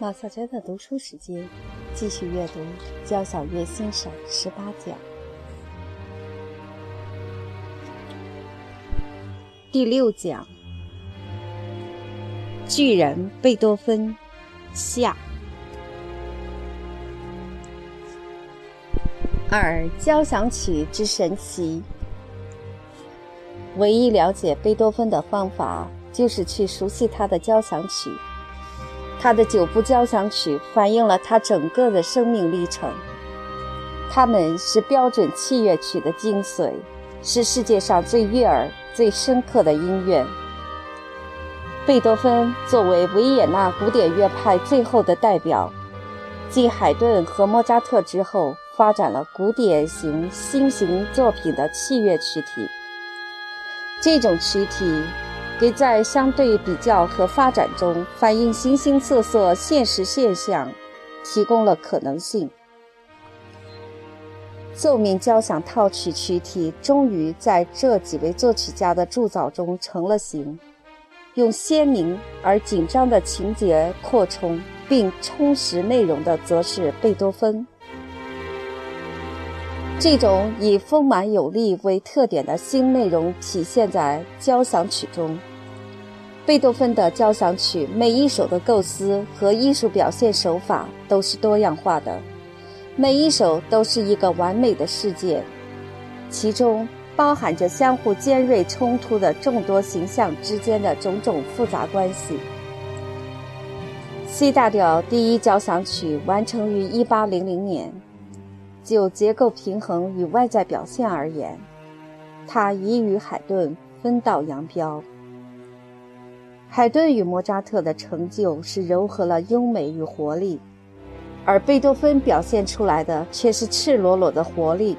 马小娟的读书时间，继续阅读《交响乐欣赏十八讲》第六讲：巨人贝多芬下二交响曲之神奇。唯一了解贝多芬的方法，就是去熟悉他的交响曲。他的九部交响曲反映了他整个的生命历程，他们是标准器乐曲的精髓，是世界上最悦耳、最深刻的音乐。贝多芬作为维也纳古典乐派最后的代表，继海顿和莫扎特之后，发展了古典型新型作品的器乐曲体。这种曲体。给在相对比较和发展中反映形形色色现实现象提供了可能性。奏鸣交响套曲曲体终于在这几位作曲家的铸造中成了形，用鲜明而紧张的情节扩充并充实内容的，则是贝多芬。这种以丰满有力为特点的新内容体现在交响曲中。贝多芬的交响曲每一首的构思和艺术表现手法都是多样化的，每一首都是一个完美的世界，其中包含着相互尖锐冲突的众多形象之间的种种复杂关系。C 大调第一交响曲完成于1800年。就结构平衡与外在表现而言，它已与海顿分道扬镳。海顿与莫扎特的成就是糅合了优美与活力，而贝多芬表现出来的却是赤裸裸的活力。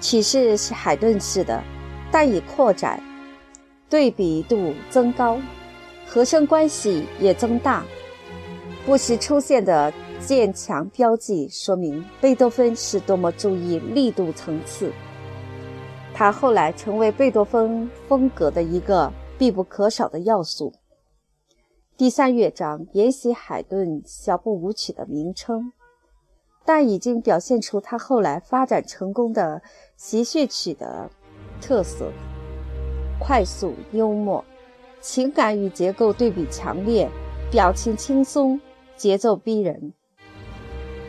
启示是海顿式的，但以扩展，对比度增高，和声关系也增大，不时出现的。渐强标记说明贝多芬是多么注意力度层次。他后来成为贝多芬风格的一个必不可少的要素。第三乐章沿袭海顿小步舞曲的名称，但已经表现出他后来发展成功的习谑曲的特色：快速、幽默，情感与结构对比强烈，表情轻松，节奏逼人。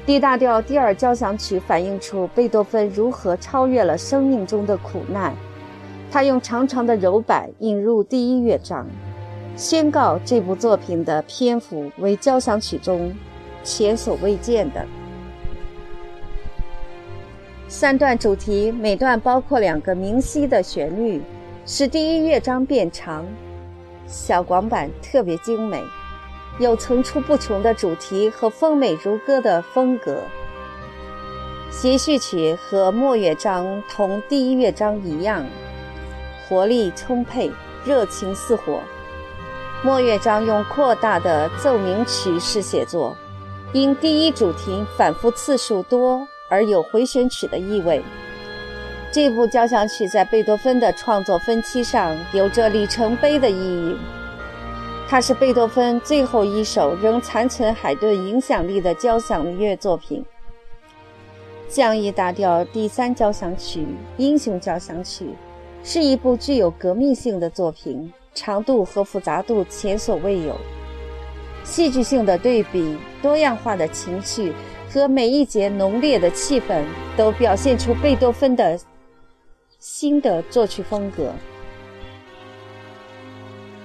D 大调第二交响曲反映出贝多芬如何超越了生命中的苦难。他用长长的柔板引入第一乐章，宣告这部作品的篇幅为交响曲中前所未见的。三段主题每段包括两个明晰的旋律，使第一乐章变长。小广板特别精美。有层出不穷的主题和丰美如歌的风格。协序曲和末乐章同第一乐章一样，活力充沛，热情似火。莫乐章用扩大的奏鸣曲式写作，因第一主题反复次数多而有回旋曲的意味。这部交响曲在贝多芬的创作分期上有着里程碑的意义。它是贝多芬最后一首仍残存海顿影响力的交响乐作品。降 E 大调第三交响曲《英雄交响曲》是一部具有革命性的作品，长度和复杂度前所未有，戏剧性的对比、多样化的情绪和每一节浓烈的气氛，都表现出贝多芬的新的作曲风格。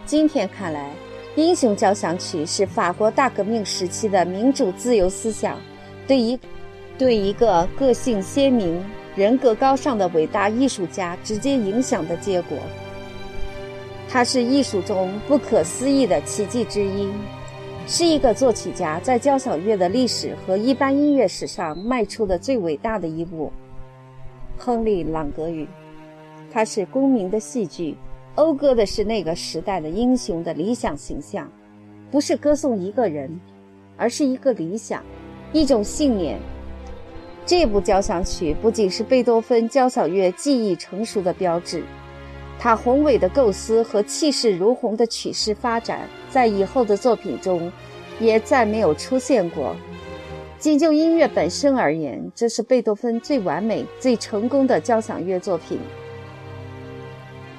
今天看来。英雄交响曲是法国大革命时期的民主自由思想对一对一个个性鲜明、人格高尚的伟大艺术家直接影响的结果。它是艺术中不可思议的奇迹之一，是一个作曲家在交响乐的历史和一般音乐史上迈出的最伟大的一步。亨利·朗格语：“它是公民的戏剧。”讴歌的是那个时代的英雄的理想形象，不是歌颂一个人，而是一个理想，一种信念。这部交响曲不仅是贝多芬交响乐技艺成熟的标志，他宏伟的构思和气势如虹的曲式发展，在以后的作品中也再没有出现过。仅就音乐本身而言，这是贝多芬最完美、最成功的交响乐作品。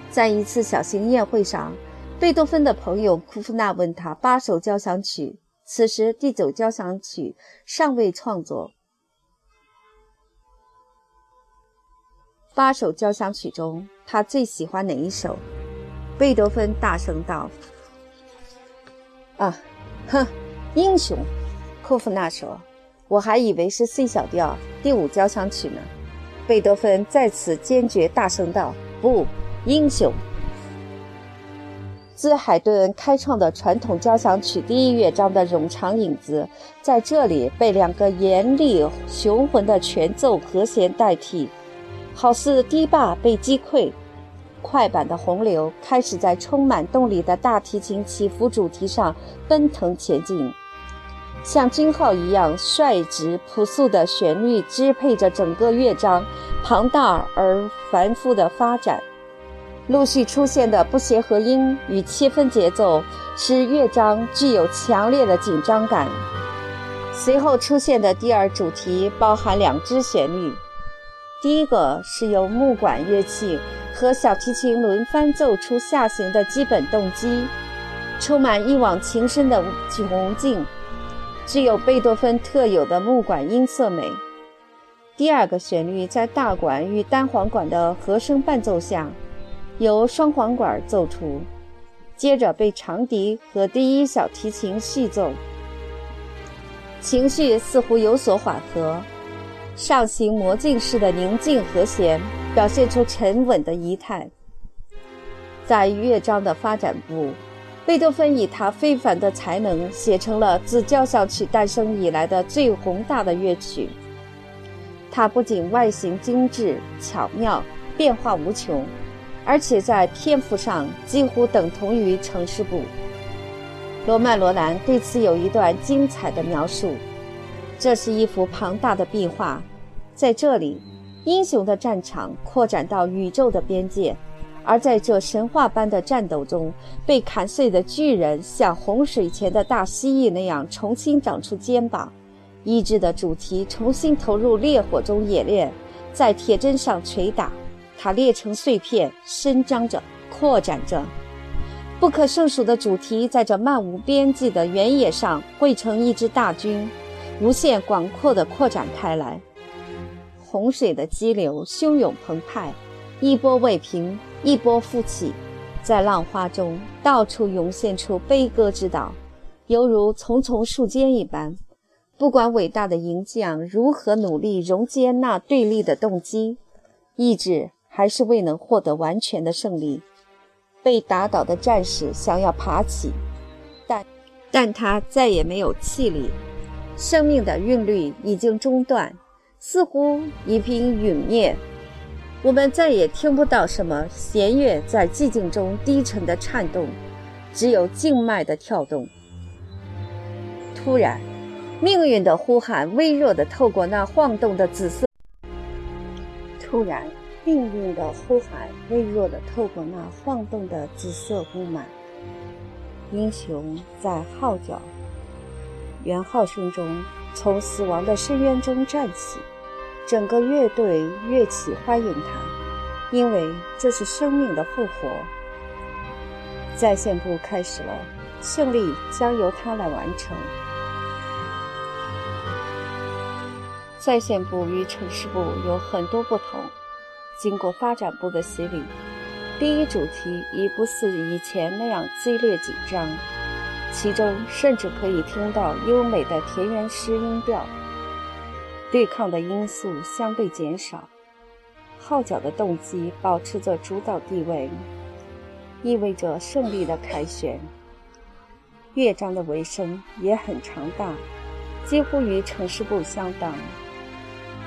在一次小型宴会上，贝多芬的朋友库夫纳问他八首交响曲，此时第九交响曲尚未创作。八首交响曲中，他最喜欢哪一首？贝多芬大声道：“啊，哼，英雄！”库夫纳说：“我还以为是 C 小调第五交响曲呢。”贝多芬再次坚决大声道：“不，英雄！”自海顿开创的传统交响曲第一乐章的冗长影子，在这里被两个严厉雄浑的全奏和弦代替。好似堤坝被击溃，快板的洪流开始在充满动力的大提琴起伏主题上奔腾前进，像军号一样率直朴素的旋律支配着整个乐章庞大而繁复的发展。陆续出现的不协和音与切分节奏使乐章具有强烈的紧张感。随后出现的第二主题包含两支旋律。第一个是由木管乐器和小提琴轮番奏出下行的基本动机，充满一往情深的雄劲，具有贝多芬特有的木管音色美。第二个旋律在大管与单簧管的和声伴奏下，由双簧管奏出，接着被长笛和第一小提琴续奏，情绪似乎有所缓和。上行魔镜式的宁静和弦，表现出沉稳的仪态。在乐章的发展部，贝多芬以他非凡的才能写成了自交响曲诞生以来的最宏大的乐曲。它不仅外形精致巧妙、变化无穷，而且在篇幅上几乎等同于城市部。罗曼·罗兰对此有一段精彩的描述。这是一幅庞大的壁画，在这里，英雄的战场扩展到宇宙的边界，而在这神话般的战斗中，被砍碎的巨人像洪水前的大蜥蜴那样重新长出肩膀，意志的主题重新投入烈火中冶炼，在铁砧上捶打，它裂成碎片，伸张着，扩展着，不可胜数的主题在这漫无边际的原野上汇成一支大军。无限广阔地扩展开来，洪水的激流汹涌澎湃，一波未平，一波复起，在浪花中到处涌现出悲歌之岛，犹如丛丛树尖一般。不管伟大的银匠如何努力溶接那对立的动机，意志还是未能获得完全的胜利。被打倒的战士想要爬起，但但他再也没有气力。生命的韵律已经中断，似乎已经陨灭。我们再也听不到什么弦乐在寂静中低沉的颤动，只有静脉的跳动。突然，命运的呼喊微弱地透过那晃动的紫色。突然，命运的呼喊微弱地透过那晃动的紫色布幔。英雄在号角。元号声中，从死亡的深渊中站起，整个乐队乐器欢迎他，因为这是生命的复活。在线部开始了，胜利将由他来完成。在线部与城市部有很多不同，经过发展部的洗礼，第一主题已不似以前那样激烈紧张。其中甚至可以听到优美的田园诗音调，对抗的因素相对减少，号角的动机保持着主导地位，意味着胜利的凯旋。乐章的尾声也很长大，几乎与城市部相当，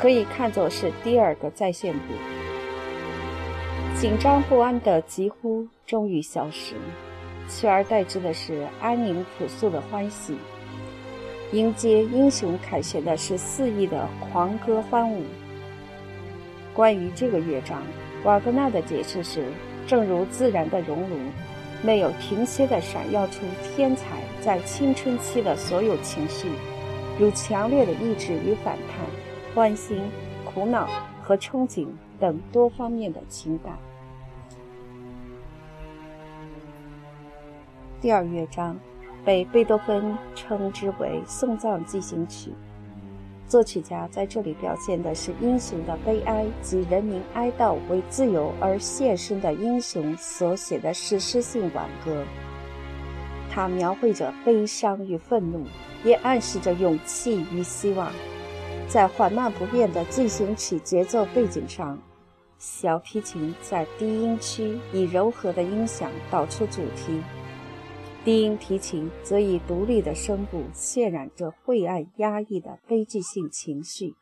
可以看作是第二个在线部。紧张不安的疾呼终于消失。取而代之的是安宁朴素的欢喜，迎接英雄凯旋的是肆意的狂歌欢舞。关于这个乐章，瓦格纳的解释是：正如自然的熔炉，没有停歇地闪耀出天才在青春期的所有情绪，如强烈的意志与反叛、欢欣、苦恼和憧憬等多方面的情感。第二乐章被贝多芬称之为送葬进行曲。作曲家在这里表现的是英雄的悲哀及人民哀悼为自由而献身的英雄所写的史诗性挽歌。它描绘着悲伤与愤怒，也暗示着勇气与希望。在缓慢不变的进行曲节奏背景上，小提琴在低音区以柔和的音响导出主题。低音提琴则以独立的声部渲染着晦暗压抑的悲剧性情绪，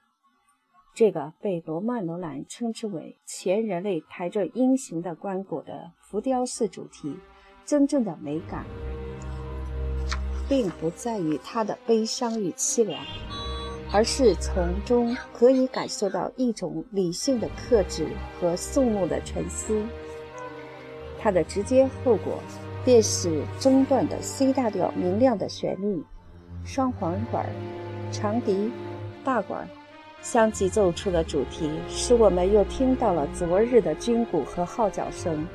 这个被罗曼·罗兰称之为“前人类抬着英雄的棺椁”的浮雕式主题，真正的美感，并不在于它的悲伤与凄凉，而是从中可以感受到一种理性的克制和肃穆的沉思。它的直接后果。便是中段的 C 大调明亮的旋律，双簧管、长笛、大管相继奏出的主题，使我们又听到了昨日的军鼓和号角声。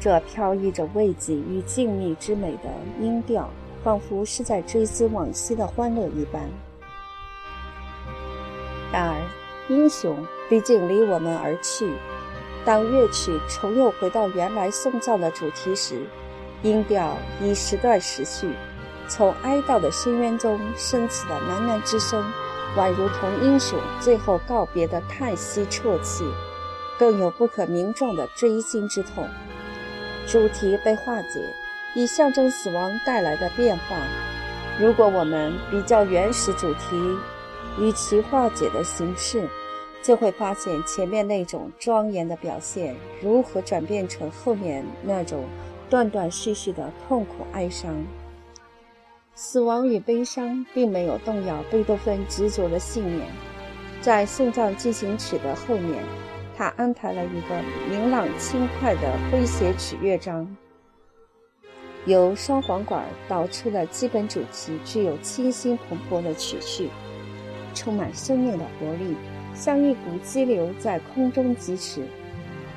这飘逸着慰藉与静谧之美的音调，仿佛是在追思往昔的欢乐一般。然而，英雄毕竟离我们而去。当乐曲重又回到原来送葬的主题时，音调已时断时续，从哀悼的深渊中升起的喃喃之声，宛如同英雄最后告别的叹息啜泣，更有不可名状的锥心之痛。主题被化解，以象征死亡带来的变化。如果我们比较原始主题与其化解的形式，就会发现前面那种庄严的表现如何转变成后面那种断断续续的痛苦哀伤。死亡与悲伤并没有动摇贝多芬执着的信念。在送葬进行曲的后面，他安排了一个明朗轻快的诙谐曲乐章，由双簧管导出的基本主题具有清新蓬勃的曲序，充满生命的活力。像一股激流在空中疾驰，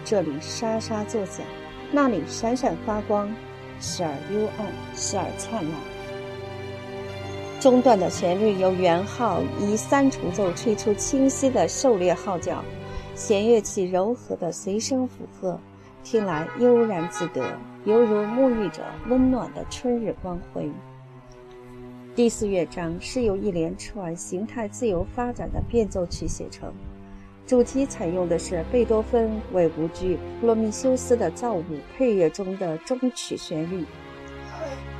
这里沙沙作响，那里闪闪发光，时而幽暗，时而灿烂。中段的旋律由圆号以三重奏吹出清晰的狩猎号角，弦乐器柔和的随声附和，听来悠然自得，犹如沐浴着温暖的春日光辉。第四乐章是由一连串形态自由发展的变奏曲写成，主题采用的是贝多芬为舞剧《普罗米修斯》的造物配乐中的终曲旋律。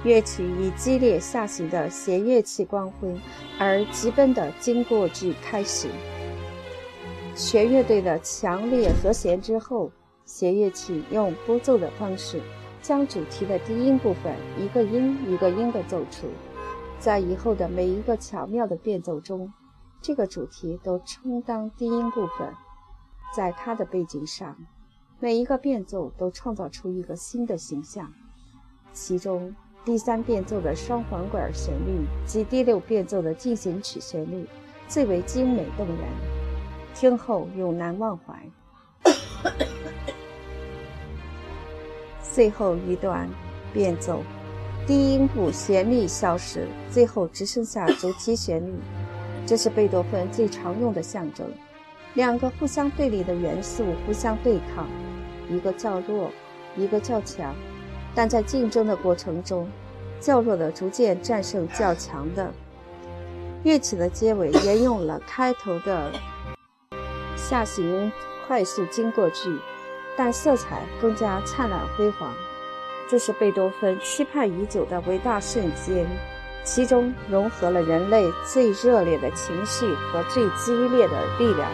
乐曲以激烈下行的弦乐器光辉而急奔的经过句开始，弦乐队的强烈和弦之后，弦乐器用拨奏的方式将主题的低音部分一个音一个音的奏出。在以后的每一个巧妙的变奏中，这个主题都充当低音部分。在它的背景上，每一个变奏都创造出一个新的形象。其中，第三变奏的双簧管旋律及第六变奏的进行曲旋律最为精美动人，听后永难忘怀。最后一段变奏。低音部旋律消失，最后只剩下主题旋律。这是贝多芬最常用的象征。两个互相对立的元素互相对抗，一个较弱，一个较强。但在竞争的过程中，较弱的逐渐战胜较强的。乐曲的结尾沿用了开头的下行快速经过句，但色彩更加灿烂辉煌。这是贝多芬期盼已久的伟大瞬间，其中融合了人类最热烈的情绪和最激烈的力量。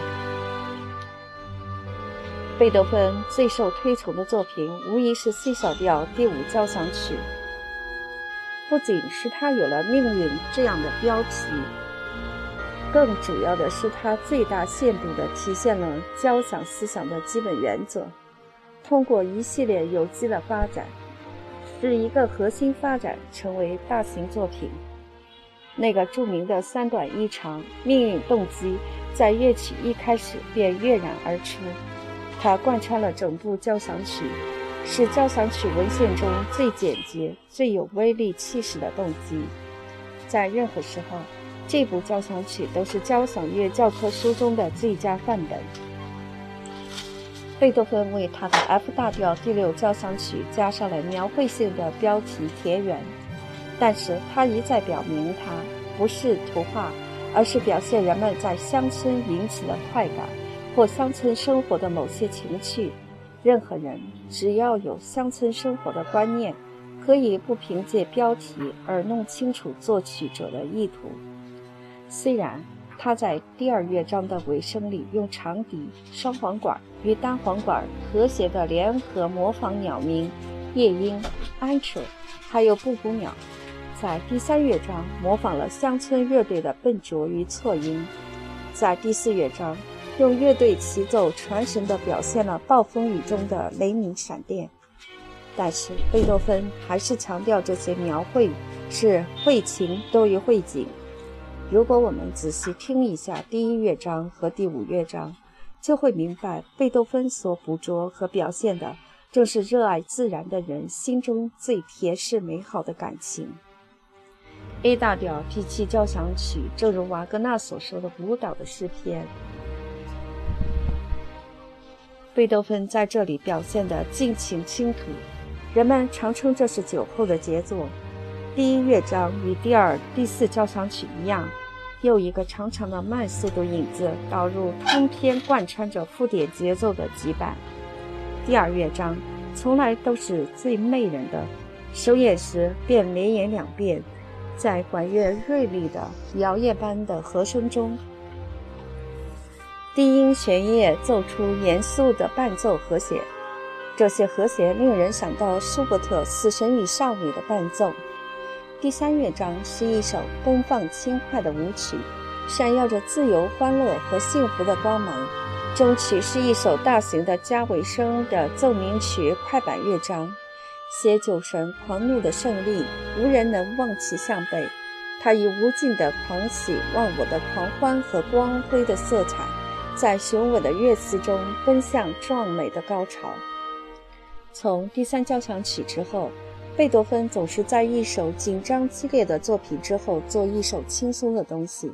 贝多芬最受推崇的作品无疑是 C 小调第五交响曲，不仅是他有了“命运”这样的标题，更主要的是他最大限度地体现了交响思想的基本原则。通过一系列有机的发展，使一个核心发展成为大型作品。那个著名的三短一长命运动机，在乐曲一开始便跃然而出，它贯穿了整部交响曲，是交响曲文献中最简洁、最有威力气势的动机。在任何时候，这部交响曲都是交响乐教科书中的最佳范本。贝多芬为他的 F 大调第六交响曲加上了描绘性的标题田园。但是他一再表明，它不是图画，而是表现人们在乡村引起的快感，或乡村生活的某些情趣。任何人只要有乡村生活的观念，可以不凭借标题而弄清楚作曲者的意图。虽然他在第二乐章的尾声里用长笛、双簧管与单簧管和谐的联合模仿鸟鸣、夜莺、鹌鹑，还有布谷鸟。在第三乐章模仿了乡村乐队的笨拙与错音，在第四乐章用乐队齐奏传神地表现了暴风雨中的雷鸣闪电。但是贝多芬还是强调这些描绘是绘情多于绘景。如果我们仔细听一下第一乐章和第五乐章，就会明白贝多芬所捕捉和表现的正是热爱自然的人心中最贴适美好的感情。A 大调第七交响曲，正如瓦格纳所说的“舞蹈的诗篇”。贝多芬在这里表现的尽情倾吐，人们常称这是酒后的杰作。第一乐章与第二、第四交响曲一样，又一个长长的慢速度影子导入通篇贯穿着附点节奏的急板。第二乐章从来都是最媚人的，首演时便连演两遍。在管乐锐利的摇曳般的和声中，低音弦乐奏出严肃的伴奏和弦。这些和弦令人想到舒伯特《死神与少女》的伴奏。第三乐章是一首奔放轻快的舞曲，闪耀着自由、欢乐和幸福的光芒。中曲是一首大型的加尾声的奏鸣曲快板乐章。写酒神狂怒的胜利，无人能望其项背。他以无尽的狂喜、忘我的狂欢和光辉的色彩，在雄伟的乐词中奔向壮美的高潮。从第三交响曲之后，贝多芬总是在一首紧张激烈的作品之后做一首轻松的东西，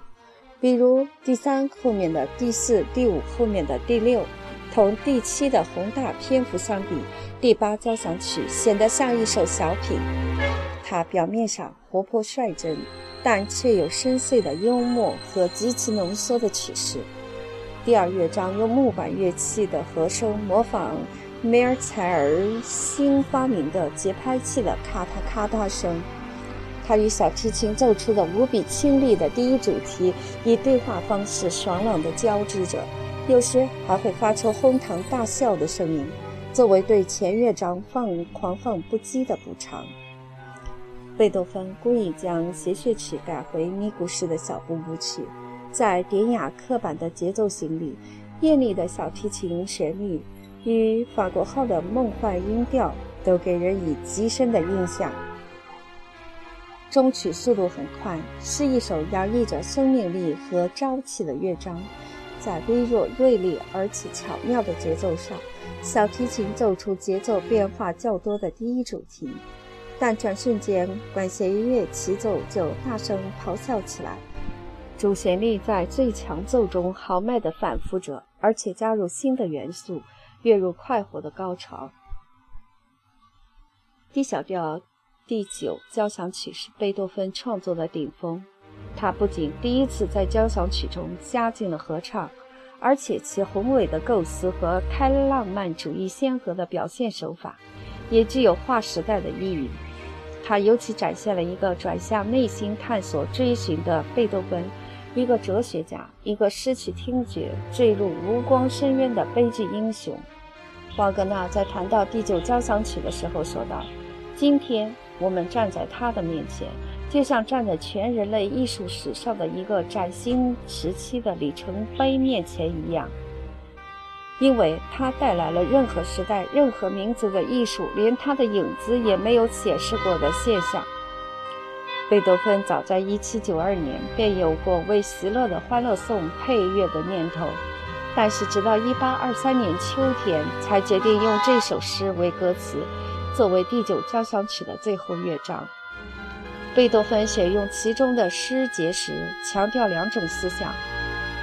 比如第三后面的第四、第五后面的第六。同第七的宏大篇幅相比，第八交响曲显得像一首小品。它表面上活泼率真，但却有深邃的幽默和极其浓缩的曲式。第二乐章用木管乐器的和声模仿梅尔采尔新发明的节拍器的咔嗒咔嗒声。它与小提琴奏出的无比清丽的第一主题以对话方式爽朗地交织着。有时还会发出哄堂大笑的声音，作为对前乐章放狂放不羁的补偿。贝多芬故意将谐谑曲改回咪咕式的小步舞曲，在典雅刻板的节奏型里，艳丽的小提琴旋律与法国号的梦幻音调都给人以极深的印象。中曲速度很快，是一首洋溢着生命力和朝气的乐章。在微弱、锐利而且巧妙的节奏上，小提琴奏出节奏变化较多的第一主题，但转瞬间，管弦乐齐奏就大声咆哮起来。主旋律在最强奏中豪迈地反复着，而且加入新的元素，跃入快活的高潮。D 小调第九交响曲是贝多芬创作的顶峰。他不仅第一次在交响曲中加进了合唱，而且其宏伟的构思和开浪漫主义先河的表现手法，也具有划时代的意义。他尤其展现了一个转向内心探索追寻的贝多芬，一个哲学家，一个失去听觉、坠入无光深渊的悲剧英雄。瓦格纳在谈到第九交响曲的时候说道：“今天我们站在他的面前。”就像站在全人类艺术史上的一个崭新时期的里程碑面前一样，因为他带来了任何时代、任何民族的艺术连他的影子也没有显示过的现象。贝多芬早在1792年便有过为席勒的《欢乐颂》配乐的念头，但是直到1823年秋天才决定用这首诗为歌词，作为第九交响曲的最后乐章。贝多芬选用其中的诗节时，强调两种思想：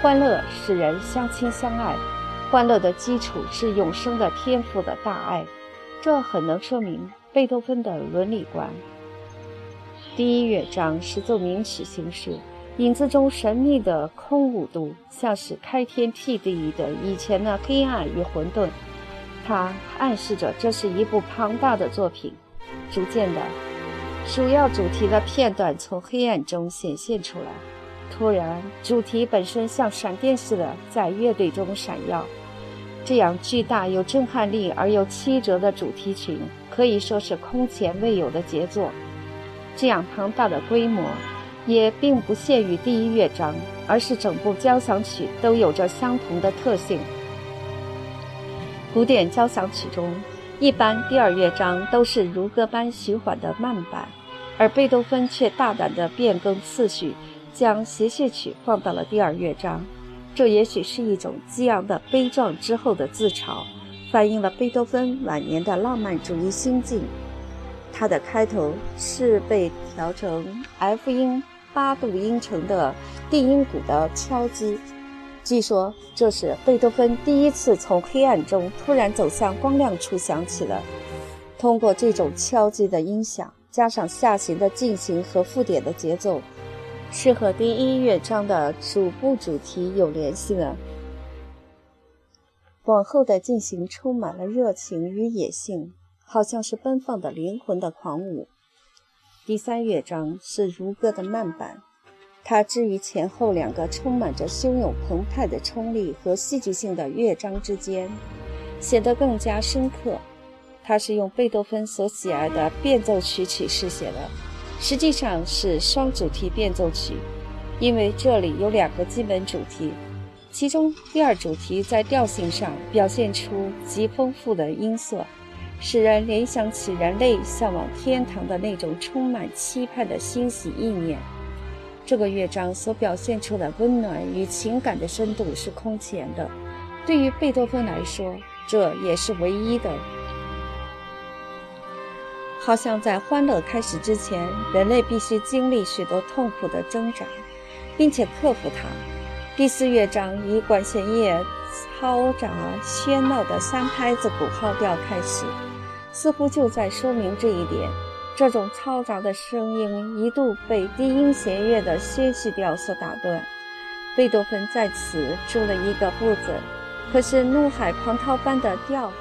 欢乐使人相亲相爱，欢乐的基础是永生的天赋的大爱。这很能说明贝多芬的伦理观。第一乐章是奏鸣曲形式，影子中神秘的空无度，像是开天辟地的以前的黑暗与混沌。它暗示着这是一部庞大的作品。逐渐的，主要主题的片段从黑暗中显现出来。突然，主题本身像闪电似的在乐队中闪耀。这样巨大、有震撼力而又曲折的主题群，可以说是空前未有的杰作。这样庞大的规模，也并不限于第一乐章，而是整部交响曲都有着相同的特性。古典交响曲中，一般第二乐章都是如歌般徐缓的慢板，而贝多芬却大胆地变更次序，将协谑曲放到了第二乐章。这也许是一种激昂的悲壮之后的自嘲，反映了贝多芬晚年的浪漫主义心境。它的开头是被调成 F 音八度音程的定音鼓的敲击，据说这是贝多芬第一次从黑暗中突然走向光亮处响起了。通过这种敲击的音响，加上下行的进行和附点的节奏，是和第一乐章的主部主题有联系的。往后的进行充满了热情与野性。好像是奔放的灵魂的狂舞。第三乐章是如歌的慢板，它置于前后两个充满着汹涌澎湃的冲力和戏剧性的乐章之间，显得更加深刻。它是用贝多芬所喜爱的变奏曲曲式写的，实际上是双主题变奏曲，因为这里有两个基本主题，其中第二主题在调性上表现出极丰富的音色。使人联想起人类向往天堂的那种充满期盼的欣喜意念。这个乐章所表现出的温暖与情感的深度是空前的，对于贝多芬来说，这也是唯一的。好像在欢乐开始之前，人类必须经历许多痛苦的挣扎，并且克服它。第四乐章以管弦乐嘈杂喧闹的三拍子鼓号调开始。似乎就在说明这一点。这种嘈杂的声音一度被低音弦乐的宣叙调所打断。贝多芬在此住了一个不准，可是怒海狂涛般的调，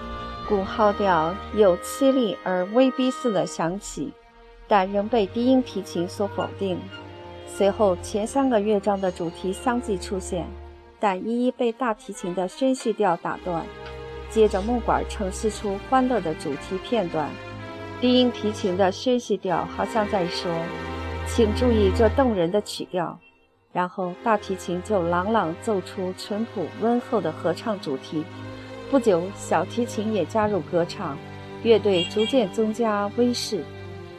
鼓号调有凄厉而威逼似的响起，但仍被低音提琴所否定。随后前三个乐章的主题相继出现，但一一被大提琴的宣叙调打断。接着木管呈现出欢乐的主题片段，低音提琴的宣叙调好像在说：“请注意这动人的曲调。”然后大提琴就朗朗奏出淳朴温厚的合唱主题。不久，小提琴也加入歌唱，乐队逐渐增加威势，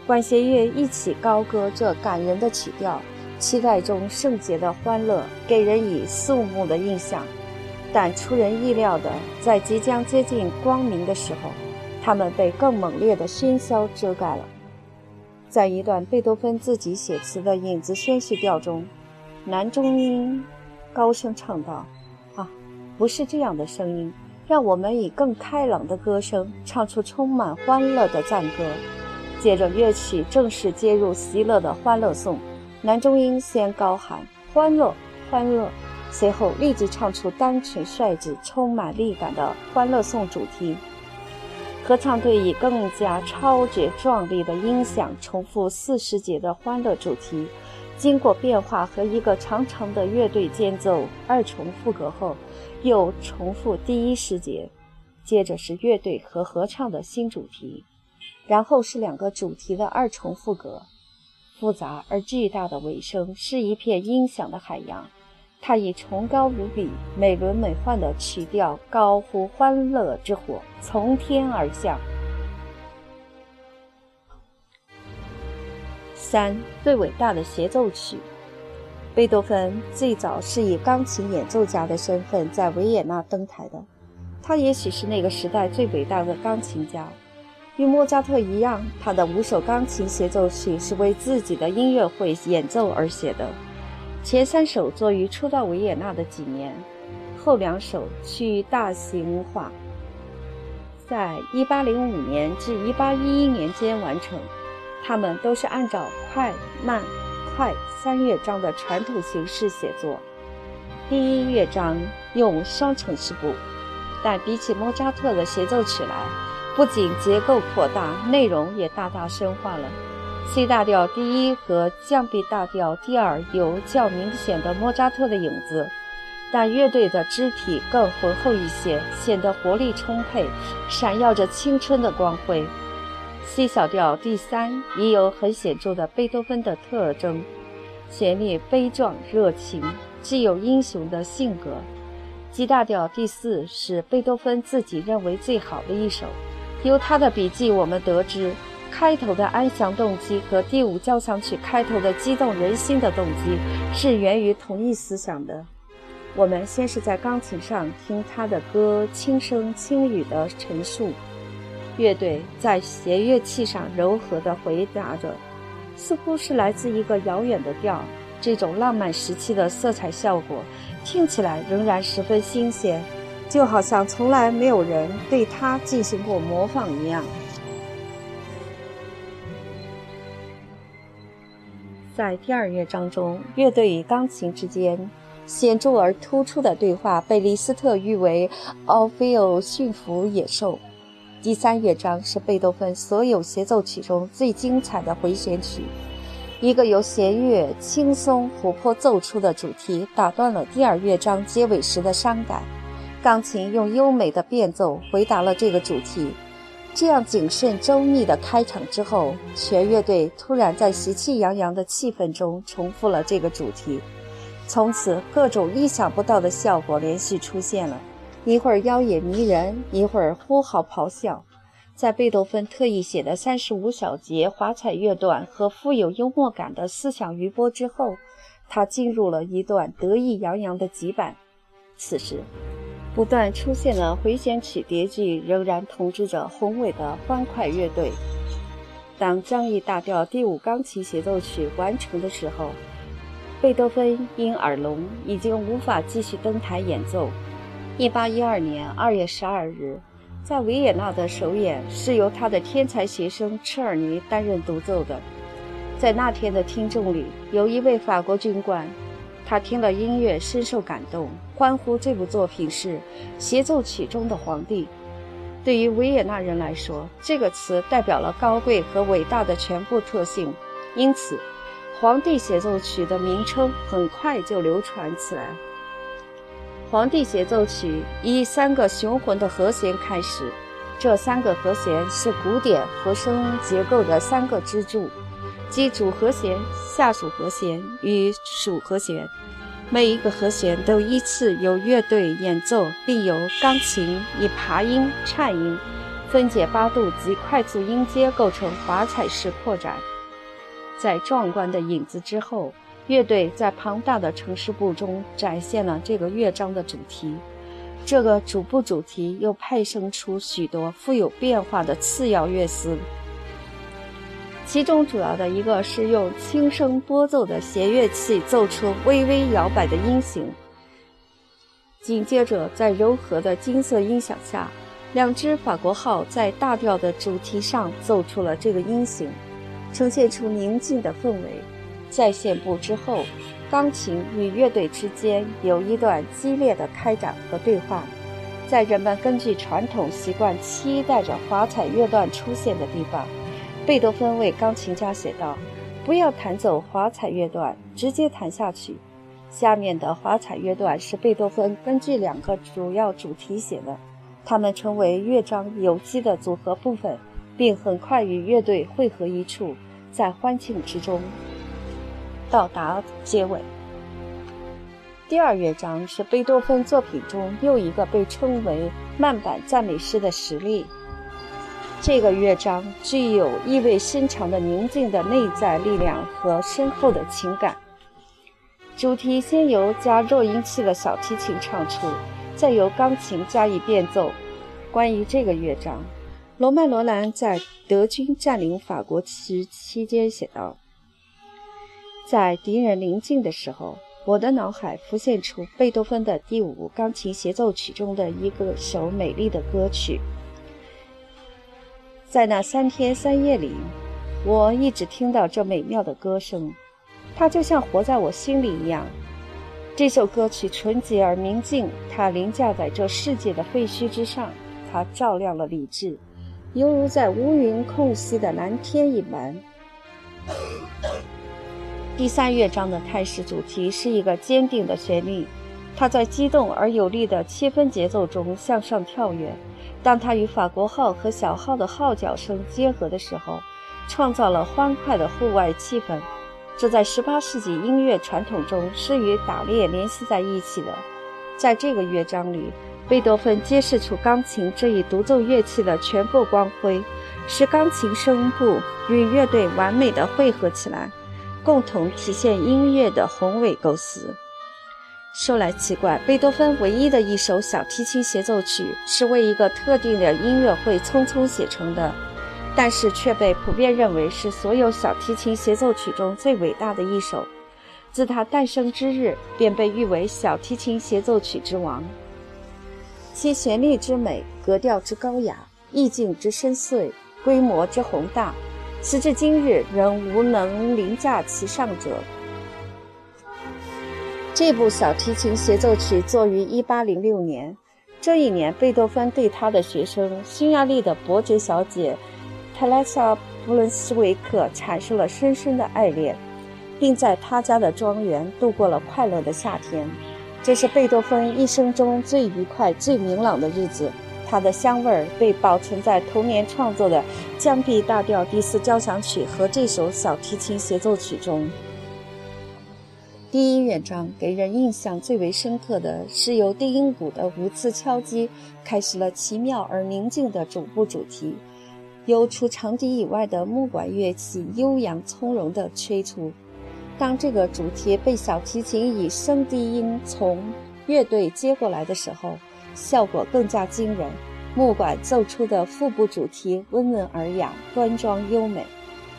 管弦乐一起高歌这感人的曲调，期待中圣洁的欢乐给人以肃穆的印象。但出人意料的，在即将接近光明的时候，他们被更猛烈的喧嚣遮盖了。在一段贝多芬自己写词的影子宣叙调中，男中音高声唱道：“啊，不是这样的声音，让我们以更开朗的歌声唱出充满欢乐的赞歌。”接着乐曲正式接入席勒的《欢乐颂》，男中音先高喊：“欢乐，欢乐。”随后立即唱出单纯率直、充满力感的《欢乐颂》主题。合唱队以更加超绝壮丽的音响重复四十节的欢乐主题，经过变化和一个长长的乐队间奏二重复格后，又重复第一十节。接着是乐队和合唱的新主题，然后是两个主题的二重复格。复杂而巨大的尾声是一片音响的海洋。他以崇高无比、美轮美奂的曲调高呼：“欢乐之火从天而降。”三最伟大的协奏曲。贝多芬最早是以钢琴演奏家的身份在维也纳登台的，他也许是那个时代最伟大的钢琴家。与莫扎特一样，他的五首钢琴协奏曲是为自己的音乐会演奏而写的。前三首作于初到维也纳的几年，后两首趋于大型化，在1805年至1811年间完成。他们都是按照快慢快三乐章的传统形式写作。第一乐章用双城市部，但比起莫扎特的协奏曲来，不仅结构扩大，内容也大大深化了。C 大调第一和降 B 大调第二有较明显的莫扎特的影子，但乐队的肢体更浑厚一些，显得活力充沛，闪耀着青春的光辉。C 小调第三也有很显著的贝多芬的特征，旋律悲壮热情，具有英雄的性格。G 大调第四是贝多芬自己认为最好的一首，由他的笔记我们得知。开头的安详动机和第五交响曲开头的激动人心的动机是源于同一思想的。我们先是在钢琴上听他的歌轻声轻语的陈述，乐队在弦乐器上柔和地回答着，似乎是来自一个遥远的调。这种浪漫时期的色彩效果听起来仍然十分新鲜，就好像从来没有人对他进行过模仿一样。在第二乐章中，乐队与钢琴之间显著而突出的对话被李斯特誉为“奥菲欧驯服野兽”。第三乐章是贝多芬所有协奏曲中最精彩的回旋曲，一个由弦乐轻松活泼奏出的主题打断了第二乐章结尾时的伤感，钢琴用优美的变奏回答了这个主题。这样谨慎周密的开场之后，全乐队突然在喜气洋洋的气氛中重复了这个主题。从此，各种意想不到的效果连续出现了：一会儿妖冶迷人，一会儿呼号咆哮。在贝多芬特意写的三十五小节华彩乐段和富有幽默感的思想余波之后，他进入了一段得意洋洋的急板。此时。不断出现的回旋曲叠句仍然统治着宏伟的欢快乐队。当张毅大调第五钢琴协奏曲完成的时候，贝多芬因耳聋已经无法继续登台演奏。一八一二年二月十二日，在维也纳的首演是由他的天才学生车尔尼担任独奏的。在那天的听众里，有一位法国军官。他听了音乐，深受感动，欢呼这部作品是协奏曲中的皇帝。对于维也纳人来说，这个词代表了高贵和伟大的全部特性，因此，皇帝协奏曲的名称很快就流传起来。皇帝协奏曲以三个雄浑的和弦开始，这三个和弦是古典和声结构的三个支柱。即主和弦、下属和弦与属和弦，每一个和弦都依次由乐队演奏，并由钢琴以爬音、颤音、分解八度及快速音阶构成华彩式扩展。在壮观的影子之后，乐队在庞大的城市部中展现了这个乐章的主题。这个主部主题又派生出许多富有变化的次要乐思。其中主要的一个是用轻声拨奏的弦乐器奏出微微摇摆的音型，紧接着在柔和的金色音响下，两只法国号在大调的主题上奏出了这个音型，呈现出宁静的氛围。在线部之后，钢琴与乐队之间有一段激烈的开展和对话，在人们根据传统习惯期待着华彩乐段出现的地方。贝多芬为钢琴家写道：“不要弹奏华彩乐段，直接弹下去。”下面的华彩乐段是贝多芬根据两个主要主题写的，它们成为乐章有机的组合部分，并很快与乐队汇合一处，在欢庆之中到达结尾。第二乐章是贝多芬作品中又一个被称为慢板赞美诗的实例。这个乐章具有意味深长的宁静的内在力量和深厚的情感。主题先由加弱音器的小提琴唱出，再由钢琴加以变奏。关于这个乐章，罗曼·罗兰在德军占领法国时期间写道：“在敌人临近的时候，我的脑海浮现出贝多芬的第五钢琴协奏曲中的一个首美丽的歌曲。在那三天三夜里，我一直听到这美妙的歌声。”它就像活在我心里一样。这首歌曲纯洁而明净，它凌驾在这世界的废墟之上，它照亮了理智，犹如在乌云空隙的蓝天一般。第三乐章的开始主题是一个坚定的旋律，它在激动而有力的切分节奏中向上跳跃。当它与法国号和小号的号角声结合的时候，创造了欢快的户外气氛。这在18世纪音乐传统中是与打猎联系在一起的。在这个乐章里，贝多芬揭示出钢琴这一独奏乐器的全部光辉，使钢琴声部与乐队完美的汇合起来，共同体现音乐的宏伟构思。说来奇怪，贝多芬唯一的一首小提琴协奏曲是为一个特定的音乐会匆匆写成的。但是却被普遍认为是所有小提琴协奏曲中最伟大的一首，自它诞生之日便被誉为小提琴协奏曲之王。其旋律之美、格调之高雅、意境之深邃、规模之宏大，时至今日仍无能凌驾其上者。这部小提琴协奏曲作于1806年，这一年贝多芬对他的学生匈牙利的伯爵小姐。特莱莎·布伦斯维克产生了深深的爱恋，并在他家的庄园度过了快乐的夏天。这是贝多芬一生中最愉快、最明朗的日子。它的香味儿被保存在同年创作的降 B 大调第四交响曲和这首小提琴协奏曲中。第一乐章给人印象最为深刻的是由低音鼓的五次敲击开始了奇妙而宁静的主部主题。由除长笛以外的木管乐器悠扬从容地吹出。当这个主题被小提琴以升低音从乐队接过来的时候，效果更加惊人。木管奏出的副部主题温文尔雅、端庄优美，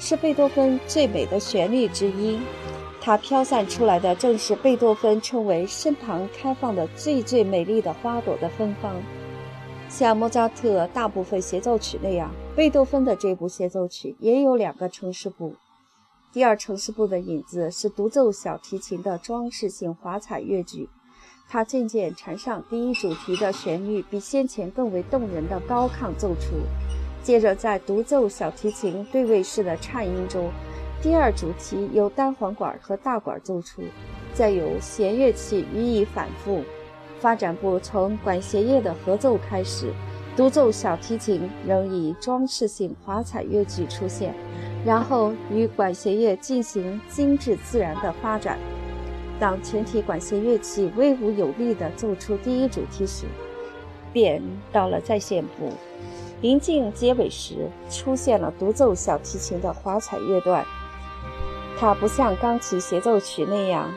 是贝多芬最美的旋律之一。它飘散出来的正是贝多芬称为身旁开放的最最美丽的花朵的芬芳。像莫扎特大部分协奏曲那样，贝多芬的这部协奏曲也有两个城市部。第二城市部的影子是独奏小提琴的装饰性华彩乐句，它渐渐缠上第一主题的旋律，比先前更为动人的高亢奏出。接着，在独奏小提琴对位式的颤音中，第二主题由单簧管和大管奏出，再由弦乐器予以反复。发展部从管弦乐的合奏开始，独奏小提琴仍以装饰性华彩乐句出现，然后与管弦乐进行精致自然的发展。当全体管弦乐器威武有力地奏出第一主题时，便到了再现部。临近结尾时，出现了独奏小提琴的华彩乐段。它不像钢琴协奏曲那样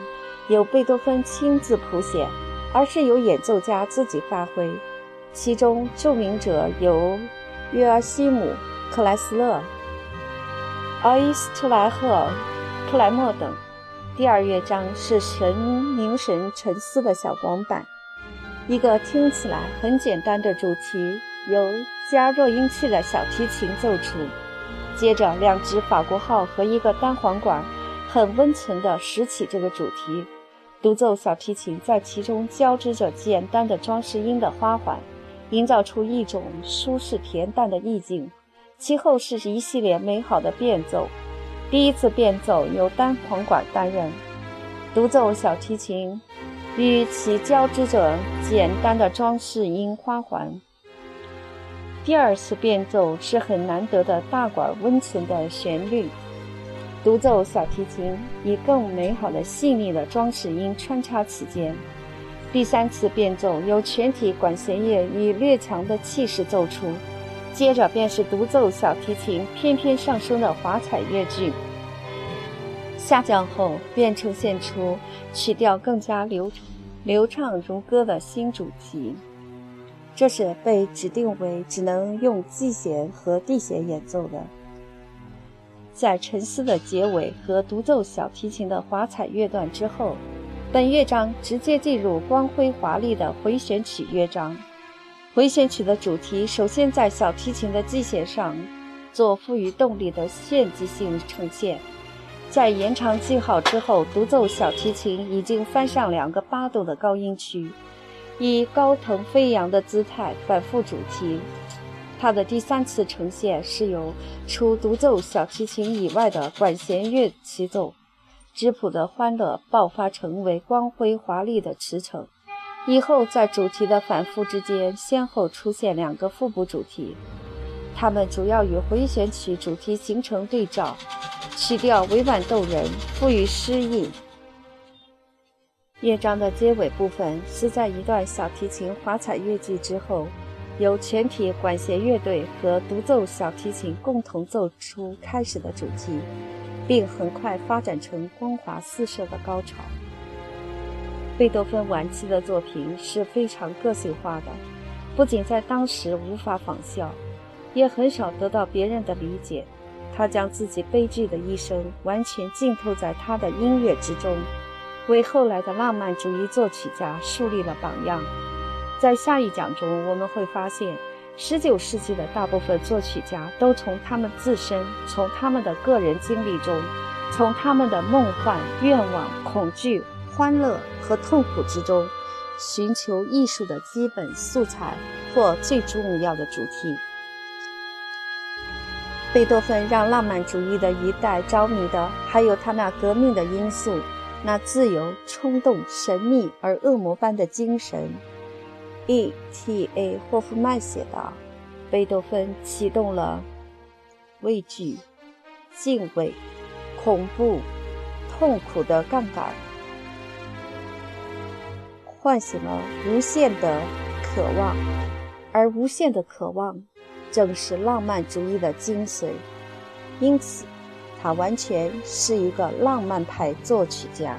由贝多芬亲自谱写。而是由演奏家自己发挥，其中著名者有约尔西姆、克莱斯勒、奥伊斯特莱赫、克莱默等。第二乐章是神凝神沉思的小广板，一个听起来很简单的主题，由加弱音器的小提琴奏出，接着两只法国号和一个单簧管，很温存地拾起这个主题。独奏小提琴在其中交织着简单的装饰音的花环，营造出一种舒适恬淡的意境。其后是一系列美好的变奏。第一次变奏由单簧管担任，独奏小提琴与其交织着简单的装饰音花环。第二次变奏是很难得的大管温存的旋律。独奏小提琴以更美好的细腻的装饰音穿插其间。第三次变奏由全体管弦乐以略强的气势奏出，接着便是独奏小提琴翩翩上升的华彩乐句。下降后便呈现出曲调更加流流畅如歌的新主题。这是被指定为只能用 G 弦和 D 弦演奏的。在沉思的结尾和独奏小提琴的华彩乐段之后，本乐章直接进入光辉华丽的回旋曲乐章。回旋曲的主题首先在小提琴的 G 弦上做赋予动力的炫技性呈现，在延长记号之后，独奏小提琴已经翻上两个八度的高音区。以高腾飞扬的姿态反复主题，它的第三次呈现是由除独奏小提琴以外的管弦乐齐奏，质朴的欢乐爆发成为光辉华丽的驰骋。以后在主题的反复之间，先后出现两个副部主题，它们主要与回旋曲主题形成对照，曲调委婉动人，富于诗意。乐章的结尾部分是在一段小提琴华彩乐句之后，由全体管弦乐队和独奏小提琴共同奏出开始的主题，并很快发展成光华四射的高潮。贝多芬晚期的作品是非常个性化的，不仅在当时无法仿效，也很少得到别人的理解。他将自己悲剧的一生完全浸透在他的音乐之中。为后来的浪漫主义作曲家树立了榜样。在下一讲中，我们会发现，19世纪的大部分作曲家都从他们自身、从他们的个人经历中、从他们的梦幻、愿望、恐惧、欢乐和痛苦之中，寻求艺术的基本素材或最重要的主题。贝多芬让浪漫主义的一代着迷的，还有他那革命的因素。那自由、冲动、神秘而恶魔般的精神，E.T.A. 霍夫曼写道：“贝多芬启动了畏惧、敬畏、恐怖、痛苦的杠杆，唤醒了无限的渴望，而无限的渴望正是浪漫主义的精髓。因此。”他完全是一个浪漫派作曲家。